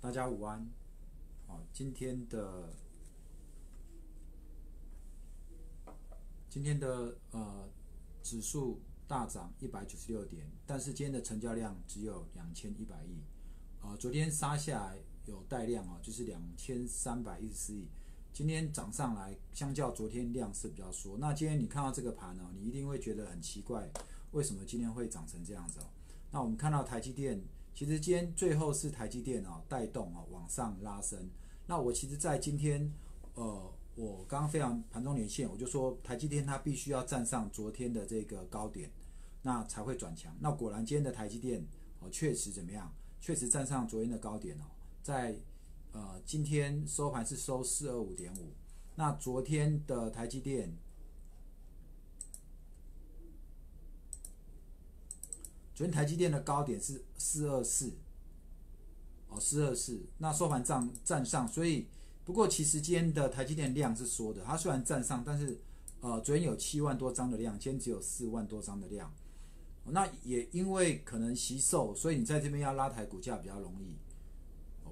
大家午安。好，今天的今天的呃指数大涨一百九十六点，但是今天的成交量只有两千一百亿。呃，昨天杀下来有带量啊，就是两千三百一十四亿。今天涨上来，相较昨天量是比较缩。那今天你看到这个盘呢，你一定会觉得很奇怪，为什么今天会涨成这样子哦？那我们看到台积电。其实今天最后是台积电啊带动啊往上拉升。那我其实，在今天，呃，我刚刚非常盘中连线，我就说台积电它必须要站上昨天的这个高点，那才会转强。那果然今天的台积电哦，确实怎么样？确实站上昨天的高点哦，在呃今天收盘是收四二五点五。那昨天的台积电。昨天台积电的高点是四二四，哦，四二四，那收盘站站上，所以不过其实今天的台积电量是缩的，它虽然站上，但是呃，昨天有七万多张的量，今天只有四万多张的量，那也因为可能吸售，所以你在这边要拉抬股价比较容易。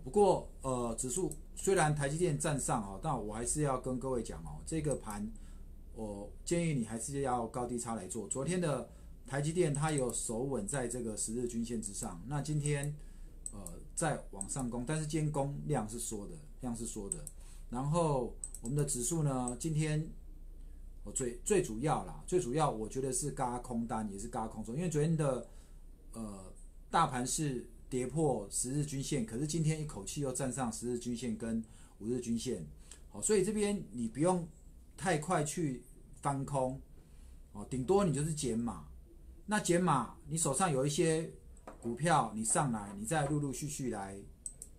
不过呃，指数虽然台积电站上哦，但我还是要跟各位讲哦，这个盘我建议你还是要高低差来做。昨天的。台积电它有守稳在这个十日均线之上，那今天呃在往上攻，但是今天攻量是缩的，量是缩的。然后我们的指数呢，今天我最最主要啦，最主要我觉得是嘎空单，也是嘎空中，因为昨天的呃大盘是跌破十日均线，可是今天一口气又站上十日均线跟五日均线，好，所以这边你不用太快去翻空，哦，顶多你就是减码。那减码，你手上有一些股票，你上来，你再陆陆续续来，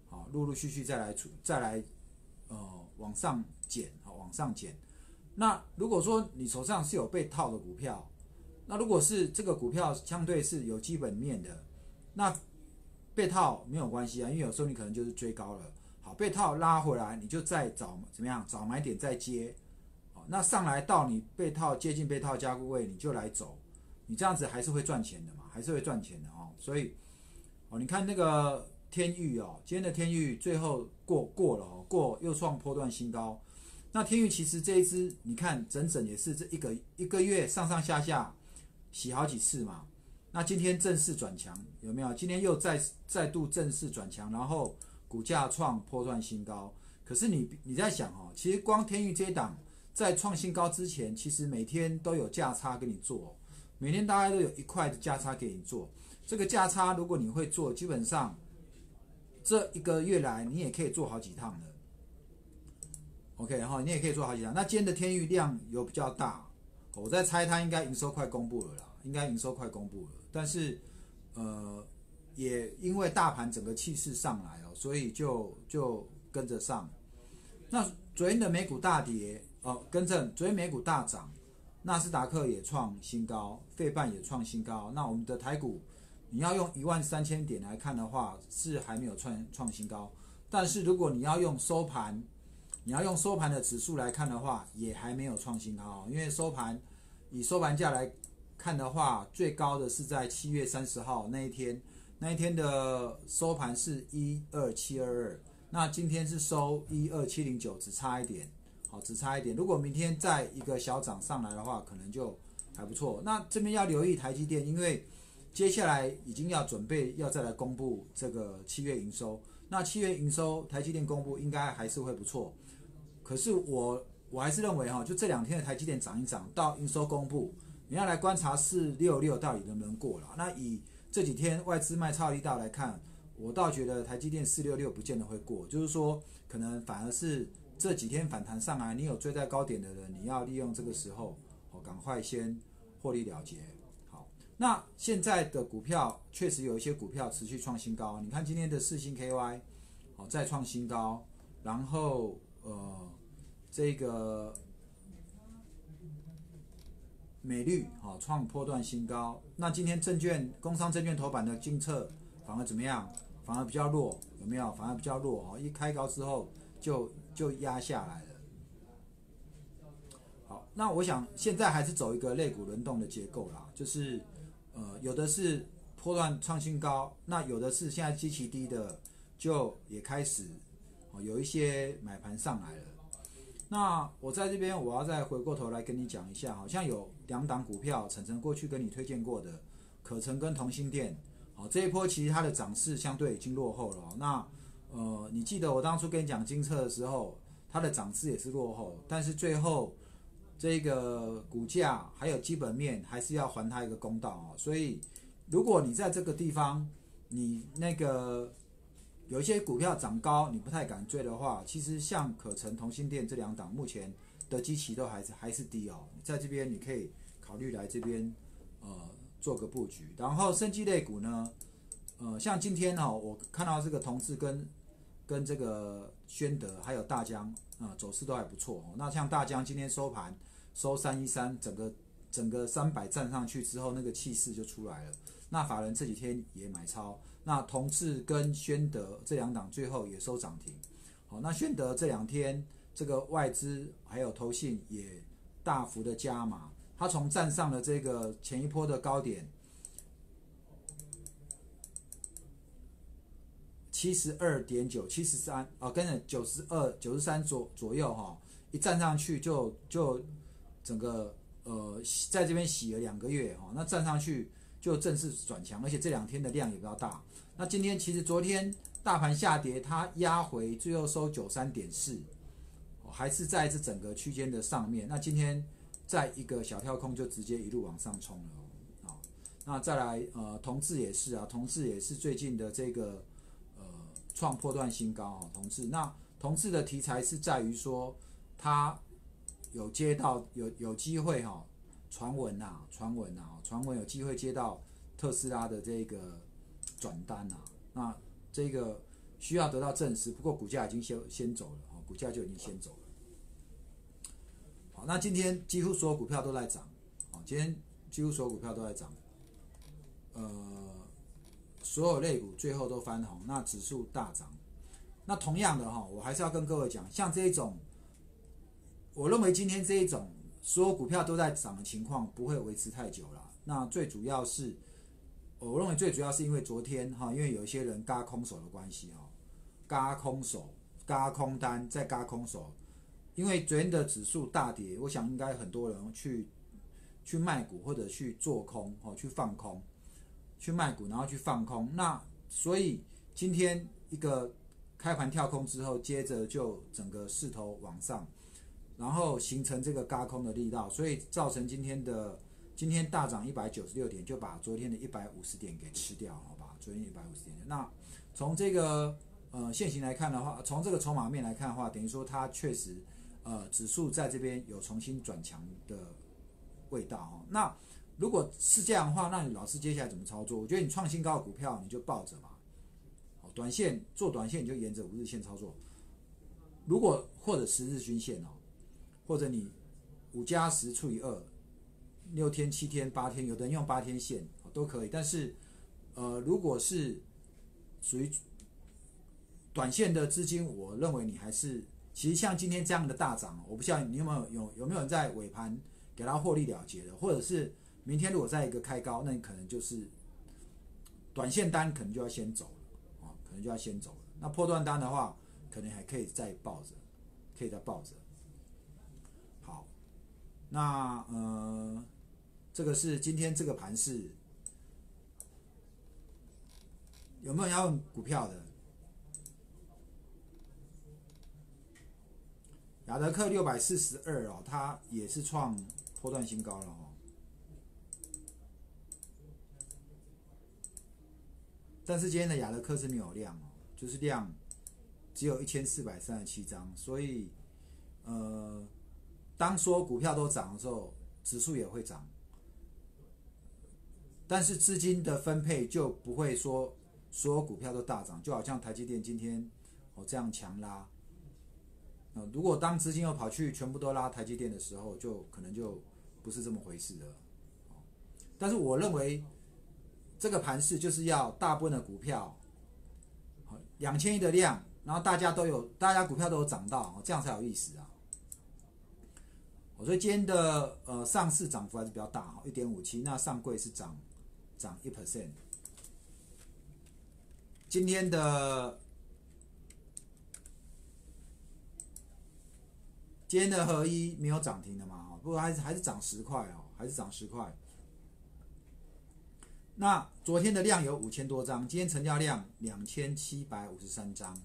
好，陆陆续续再来出，再来，呃，往上减，好，往上减。那如果说你手上是有被套的股票，那如果是这个股票相对是有基本面的，那被套没有关系啊，因为有时候你可能就是追高了，好，被套拉回来，你就再找怎么样，找买点再接，好，那上来到你被套接近被套加固位，你就来走。你这样子还是会赚钱的嘛？还是会赚钱的哦。所以，哦，你看那个天域哦，今天的天域最后过过了哦，过又创波段新高。那天域其实这一只，你看整整也是这一个一个月上上下下洗好几次嘛。那今天正式转强有没有？今天又再再度正式转强，然后股价创波段新高。可是你你在想哦，其实光天域这一档在创新高之前，其实每天都有价差给你做。每天大概都有一块的价差给你做，这个价差如果你会做，基本上这一个月来你也可以做好几趟的。OK 然后，你也可以做好几趟。那今天的天域量有比较大，我在猜它应该营收快公布了啦，应该营收快公布了。但是呃，也因为大盘整个气势上来哦，所以就就跟着上。那昨天的美股大跌哦，跟正昨天美股大涨。纳斯达克也创新高，费半也创新高。那我们的台股，你要用一万三千点来看的话，是还没有创创新高。但是如果你要用收盘，你要用收盘的指数来看的话，也还没有创新高。因为收盘以收盘价来看的话，最高的是在七月三十号那一天，那一天的收盘是一二七二二，那今天是收一二七零九，只差一点。好，只差一点。如果明天再一个小涨上来的话，可能就还不错。那这边要留意台积电，因为接下来已经要准备要再来公布这个七月营收。那七月营收台积电公布应该还是会不错。可是我我还是认为哈，就这两天的台积电涨一涨，到营收公布，你要来观察四六六到底能不能过了。那以这几天外资卖超力道来看，我倒觉得台积电四六六不见得会过，就是说可能反而是。这几天反弹上来，你有追在高点的人，你要利用这个时候，哦，赶快先获利了结。好，那现在的股票确实有一些股票持续创新高，你看今天的四星 KY，哦，再创新高，然后呃，这个美绿，哦，创波段新高。那今天证券、工商证券头版的金策反而怎么样？反而比较弱，有没有？反而比较弱哦，一开高之后就。就压下来了。好，那我想现在还是走一个肋骨轮动的结构啦，就是呃，有的是破断创新高，那有的是现在基期低的，就也开始有一些买盘上来了。那我在这边我要再回过头来跟你讲一下，好像有两档股票，晨晨过去跟你推荐过的，可成跟同心店，好这一波其实它的涨势相对已经落后了。那呃你记得我当初跟你讲金策的时候，它的涨势也是落后，但是最后。这个股价还有基本面，还是要还他一个公道啊！所以，如果你在这个地方，你那个有一些股票涨高，你不太敢追的话，其实像可成、同心店这两档，目前的基期都还是还是低哦。在这边你可以考虑来这边呃做个布局。然后，生机类股呢，呃，像今天哦，我看到这个同志跟跟这个宣德还有大江啊，走势都还不错。那像大江今天收盘。收三一三，整个整个三百站上去之后，那个气势就出来了。那法人这几天也买超，那同志跟宣德这两档最后也收涨停。好，那宣德这两天这个外资还有投信也大幅的加码，它从站上了这个前一波的高点七十二点九、七十三哦，跟着九十二、九十三左左右哈，一站上去就就。整个呃，在这边洗了两个月哈，那站上去就正式转强，而且这两天的量也比较大。那今天其实昨天大盘下跌，它压回最后收九三点四，还是在这整个区间的上面。那今天在一个小跳空就直接一路往上冲了哦。啊，那再来呃，同志也是啊，同志也是最近的这个创破断新高啊，同志。那同志的题材是在于说它。有接到有有机会哈，传闻呐，传闻呐，传闻有机会接到特斯拉的这个转单呐，那这个需要得到证实，不过股价已经先先走了哈，股价就已经先走了。好，那今天几乎所有股票都在涨，啊，今天几乎所有股票都在涨，呃，所有类股最后都翻红，那指数大涨。那同样的哈，我还是要跟各位讲，像这一种。我认为今天这一种所有股票都在涨的情况不会维持太久了。那最主要是，我认为最主要是因为昨天哈，因为有一些人嘎空手的关系哈，嘎空手、嘎空单再嘎空手，因为昨天的指数大跌，我想应该很多人去去卖股或者去做空哦，去放空，去卖股然后去放空。那所以今天一个开盘跳空之后，接着就整个势头往上。然后形成这个嘎空的力道，所以造成今天的今天大涨一百九十六点，就把昨天的一百五十点给吃掉，好吧？昨天一百五十点。那从这个呃现行来看的话，从这个筹码面来看的话，等于说它确实呃指数在这边有重新转强的味道哈。那如果是这样的话，那你老师接下来怎么操作？我觉得你创新高的股票你就抱着嘛，好，短线做短线你就沿着五日线操作，如果或者十日均线哦。或者你五加十除以二，六天、七天、八天，有的人用八天线都可以。但是，呃，如果是属于短线的资金，我认为你还是其实像今天这样的大涨，我不知道你有没有有有没有人在尾盘给它获利了结的，或者是明天如果再一个开高，那你可能就是短线单可能就要先走了啊，可能就要先走了。那破断单的话，可能还可以再抱着，可以再抱着。好那呃，这个是今天这个盘是有没有要问股票的？亚德克六百四十二哦，它也是创破断新高了哦。但是今天的亚德克是没有量哦，就是量只有一千四百三十七张，所以呃。当说股票都涨的时候，指数也会涨，但是资金的分配就不会说所有股票都大涨，就好像台积电今天哦这样强拉，啊，如果当资金又跑去全部都拉台积电的时候，就可能就不是这么回事了。但是我认为这个盘势就是要大部分的股票，两千亿的量，然后大家都有，大家股票都有涨到，这样才有意思啊。我说今天的呃上市涨幅还是比较大哈，一点五七，那上柜是涨涨一 percent。今天的今天的合一没有涨停的嘛？不过还是还是涨十块哦，还是涨十块。那昨天的量有五千多张，今天成交量两千七百五十三张。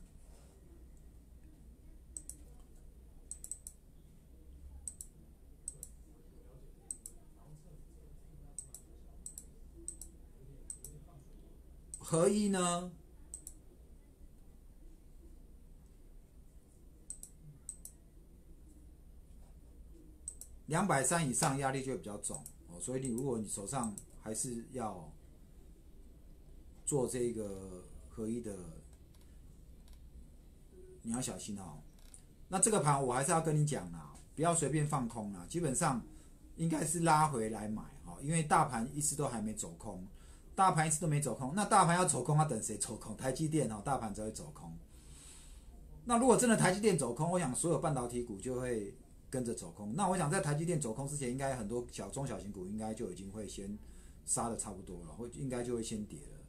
合一呢？两百三以上压力就会比较重哦，所以你如果你手上还是要做这个合一的，你要小心哦。那这个盘我还是要跟你讲啦，不要随便放空啦，基本上应该是拉回来买哈，因为大盘一直都还没走空。大盘一次都没走空，那大盘要走空，它等谁走空？台积电哦，大盘才会走空。那如果真的台积电走空，我想所有半导体股就会跟着走空。那我想在台积电走空之前，应该很多小中小型股应该就已经会先杀的差不多了，会应该就会先跌了。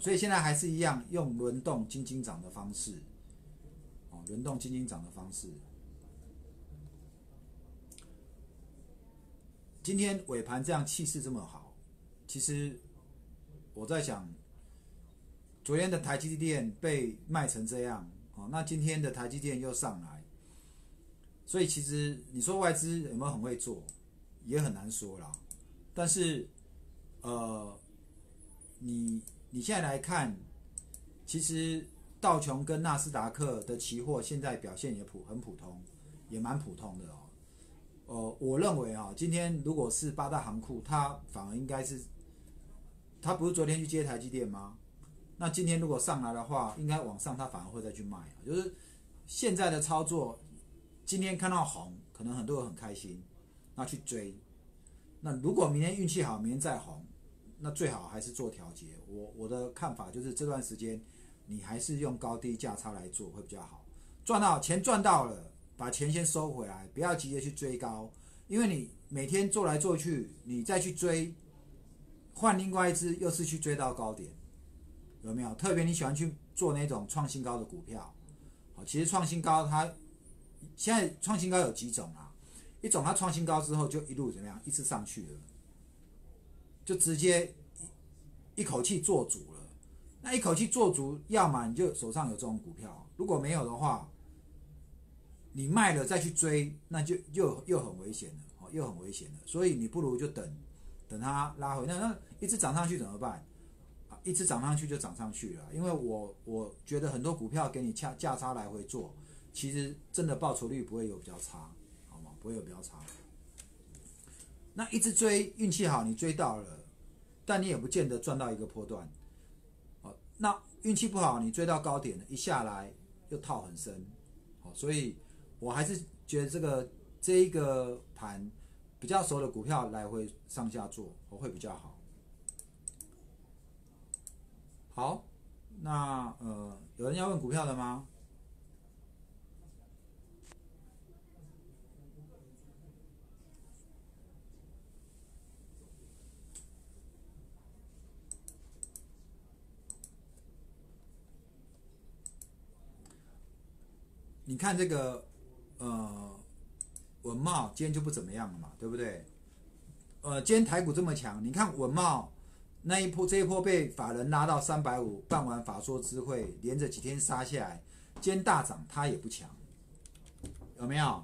所以现在还是一样用轮动金金涨的方式，哦，轮动金金涨的方式。今天尾盘这样气势这么好，其实。我在想，昨天的台积电被卖成这样，哦，那今天的台积电又上来，所以其实你说外资有没有很会做，也很难说啦。但是，呃，你你现在来看，其实道琼跟纳斯达克的期货现在表现也普很普通，也蛮普通的哦。呃，我认为啊，今天如果是八大行库，它反而应该是。它不是昨天去接台积电吗？那今天如果上来的话，应该往上，它反而会再去卖啊。就是现在的操作，今天看到红，可能很多人很开心，那去追。那如果明天运气好，明天再红，那最好还是做调节。我我的看法就是这段时间，你还是用高低价差来做会比较好。赚到钱赚到了，把钱先收回来，不要急着去追高，因为你每天做来做去，你再去追。换另外一只，又是去追到高点，有没有？特别你喜欢去做那种创新高的股票，好，其实创新高它现在创新高有几种啊？一种它创新高之后就一路怎么样，一直上去了，就直接一口气做足了。那一口气做足，要么你就手上有这种股票，如果没有的话，你卖了再去追，那就又又很危险了，哦，又很危险了。所以你不如就等。等它拉回，那那一直涨上去怎么办？啊，一直涨上去就涨上去了。因为我我觉得很多股票给你价价差来回做，其实真的报酬率不会有比较差，好吗？不会有比较差。那一直追，运气好你追到了，但你也不见得赚到一个波段。哦，那运气不好你追到高点，一下来又套很深。好，所以我还是觉得这个这一个盘。比较熟的股票来回上下做，我会比较好。好，那呃，有人要问股票的吗？你看这个，呃。文茂今天就不怎么样了嘛，对不对？呃，今天台股这么强，你看文茂那一波这一波被法人拉到三百五，办完法说之会，连着几天杀下来，今天大涨，它也不强，有没有？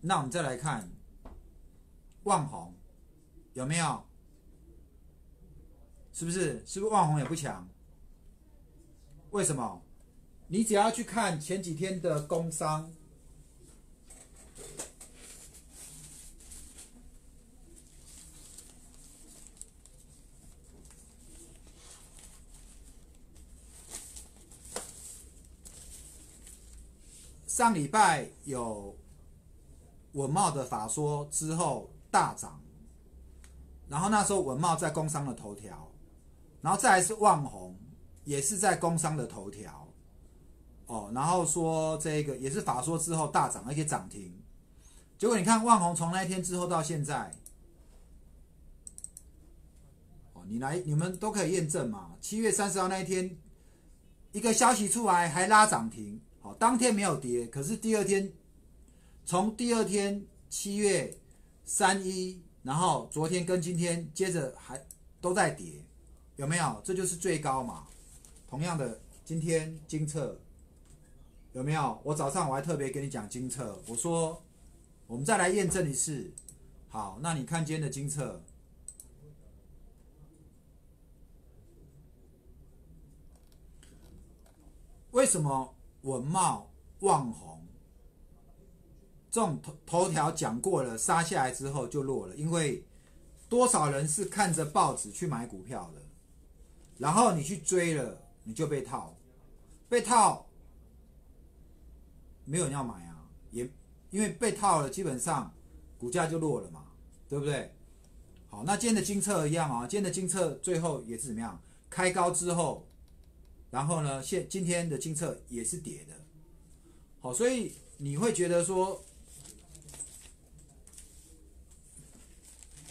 那我们再来看万红，有没有？是不是？是不是万红也不强？为什么？你只要去看前几天的工商，上礼拜有文茂的法说之后大涨，然后那时候文茂在工商的头条，然后再来是万红，也是在工商的头条。哦，然后说这个也是法说之后大涨，而且涨停。结果你看万红从那一天之后到现在，哦，你来你们都可以验证嘛。七月三十号那一天，一个消息出来还拉涨停，好，当天没有跌，可是第二天，从第二天七月三一，然后昨天跟今天接着还都在跌，有没有？这就是最高嘛。同样的，今天金策有没有？我早上我还特别跟你讲金策，我说我们再来验证一次。好，那你看今天的金策。为什么文茂、望红这种头头条讲过了，杀下来之后就落了？因为多少人是看着报纸去买股票的，然后你去追了，你就被套，被套，没有人要买啊，也因为被套了，基本上股价就落了嘛，对不对？好，那今天的金策一样啊，今天的金策最后也是怎么样？开高之后。然后呢，现今天的金策也是跌的，好，所以你会觉得说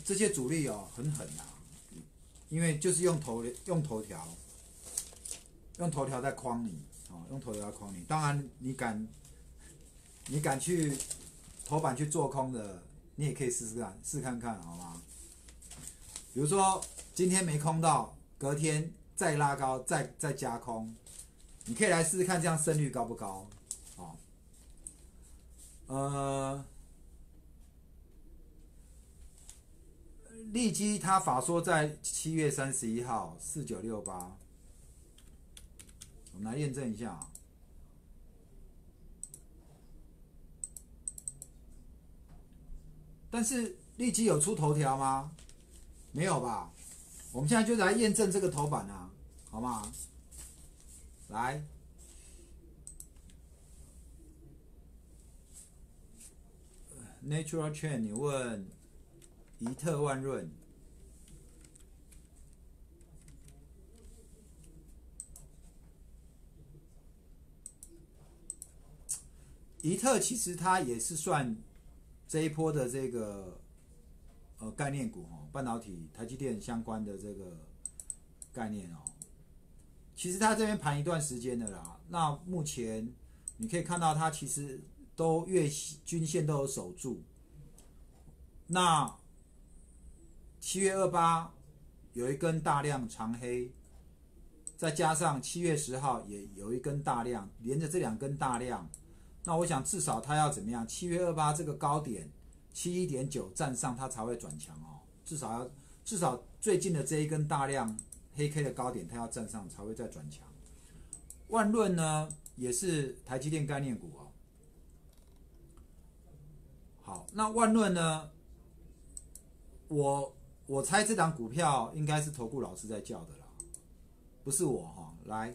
这些主力哦很狠啊，因为就是用头用头条，用头条在框你啊，用头条在框你。当然你敢你敢去头版去做空的，你也可以试试看，试看看好吗？比如说今天没空到，隔天。再拉高，再再加空，你可以来试试看，这样胜率高不高？哦，呃，利基他法说在七月三十一号四九六八，来验证一下啊。但是立即有出头条吗？没有吧？我们现在就来验证这个头版啊。好吗？来，Natural Chain，你问怡特万润，怡特其实它也是算这一波的这个呃概念股哦，半导体、台积电相关的这个概念哦。其实它这边盘一段时间的啦，那目前你可以看到它其实都月均线都有守住。那七月二八有一根大量长黑，再加上七月十号也有一根大量，连着这两根大量，那我想至少它要怎么样？七月二八这个高点七一点九站上，它才会转强哦。至少要至少最近的这一根大量。黑 K 的高点，它要站上才会再转强。万润呢，也是台积电概念股哦。好，那万润呢，我我猜这档股票应该是投顾老师在叫的啦，不是我哈。来，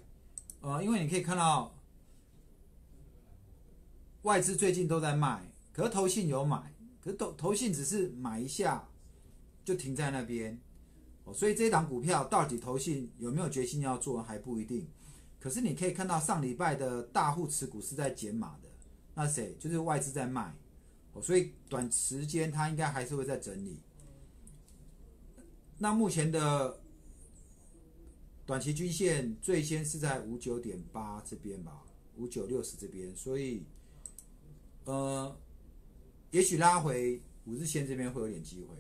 呃，因为你可以看到外资最近都在卖，可是投信有买，可是投投信只是买一下就停在那边。所以这档股票到底投信有没有决心要做还不一定，可是你可以看到上礼拜的大户持股是在减码的，那谁就是外资在卖，哦，所以短时间它应该还是会在整理。那目前的短期均线最先是在五九点八这边吧，五九六十这边，所以呃，也许拉回五日线这边会有点机会。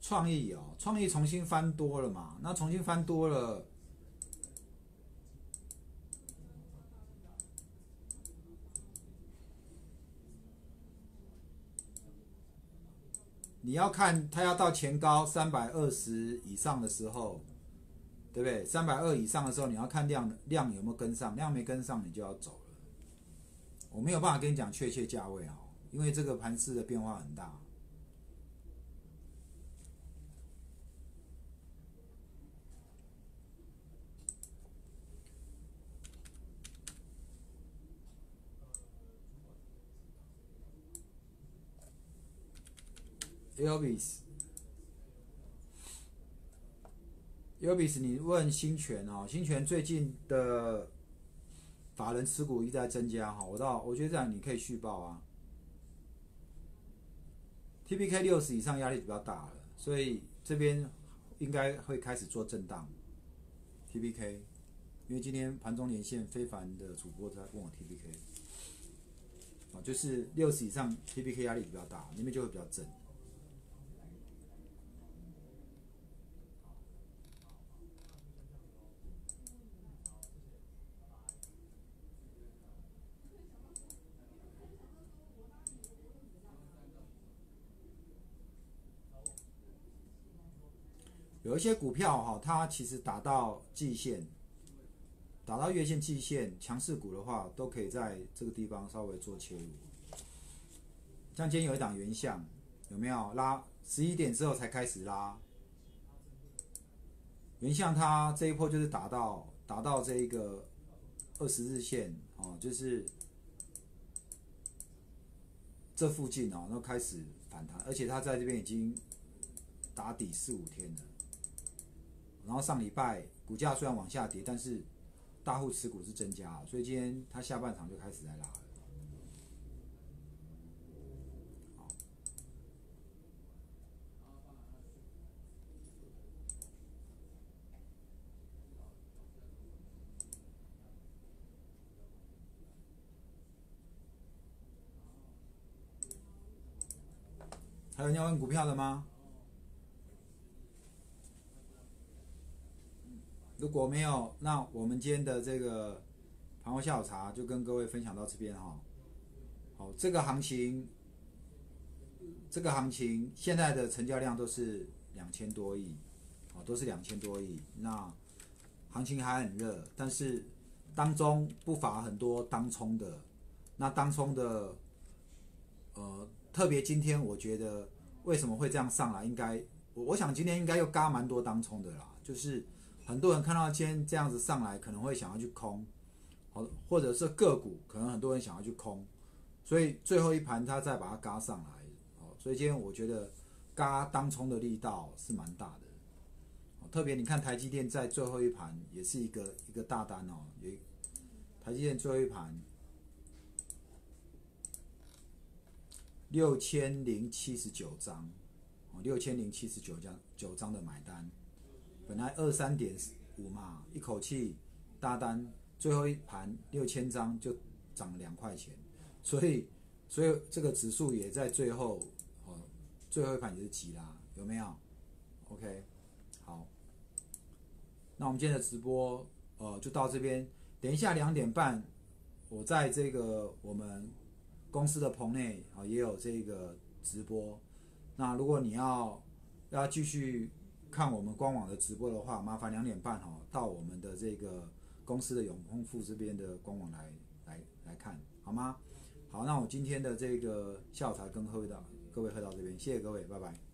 创意哦，创意重新翻多了嘛？那重新翻多了，你要看它要到前高三百二十以上的时候，对不对？三百二以上的时候，你要看量量有没有跟上，量没跟上，你就要走了。我没有办法跟你讲确切价位哦，因为这个盘势的变化很大。Elvis。Elvis，，你问新权哦，新权最近的法人持股一直在增加哈，我到我觉得这样你可以续报啊。T P K 六十以上压力比较大了，所以这边应该会开始做震荡。T P K，因为今天盘中连线非凡的主播在问我 T P K，啊，就是六十以上 T P K 压力比较大，那边就会比较震。有一些股票哈，它其实打到季线，打到月线、季线，强势股的话，都可以在这个地方稍微做切入。像今天有一档原相，有没有拉？十一点之后才开始拉。原相它这一波就是打到打到这一个二十日线哦，就是这附近哦，然后开始反弹，而且它在这边已经打底四五天了。然后上礼拜股价虽然往下跌，但是大户持股是增加，所以今天它下半场就开始在拉了。还有要问股票的吗？如果没有，那我们今天的这个盘后下午茶就跟各位分享到这边哈。好，这个行情，这个行情现在的成交量都是两千多亿，哦，都是两千多亿。那行情还很热，但是当中不乏很多当冲的。那当冲的，呃，特别今天我觉得为什么会这样上来？应该我我想今天应该又嘎蛮多当冲的啦，就是。很多人看到今天这样子上来，可能会想要去空，好，或者是个股，可能很多人想要去空，所以最后一盘他再把它嘎上来，好，所以今天我觉得嘎当冲的力道是蛮大的，特别你看台积电在最后一盘也是一个一个大单哦，也台积电最后一盘六千零七十九张，哦，六千零七十九张九张的买单。本来二三点五嘛，一口气大单，最后一盘六千张就涨了两块钱，所以所以这个指数也在最后哦，最后一盘也是急啦，有没有？OK，好，那我们今天的直播呃就到这边，等一下两点半，我在这个我们公司的棚内啊也有这个直播，那如果你要要继续。看我们官网的直播的话，麻烦两点半哈到我们的这个公司的永丰富这边的官网来来来看，好吗？好，那我今天的这个下午茶跟各位到各位喝到这边，谢谢各位，拜拜。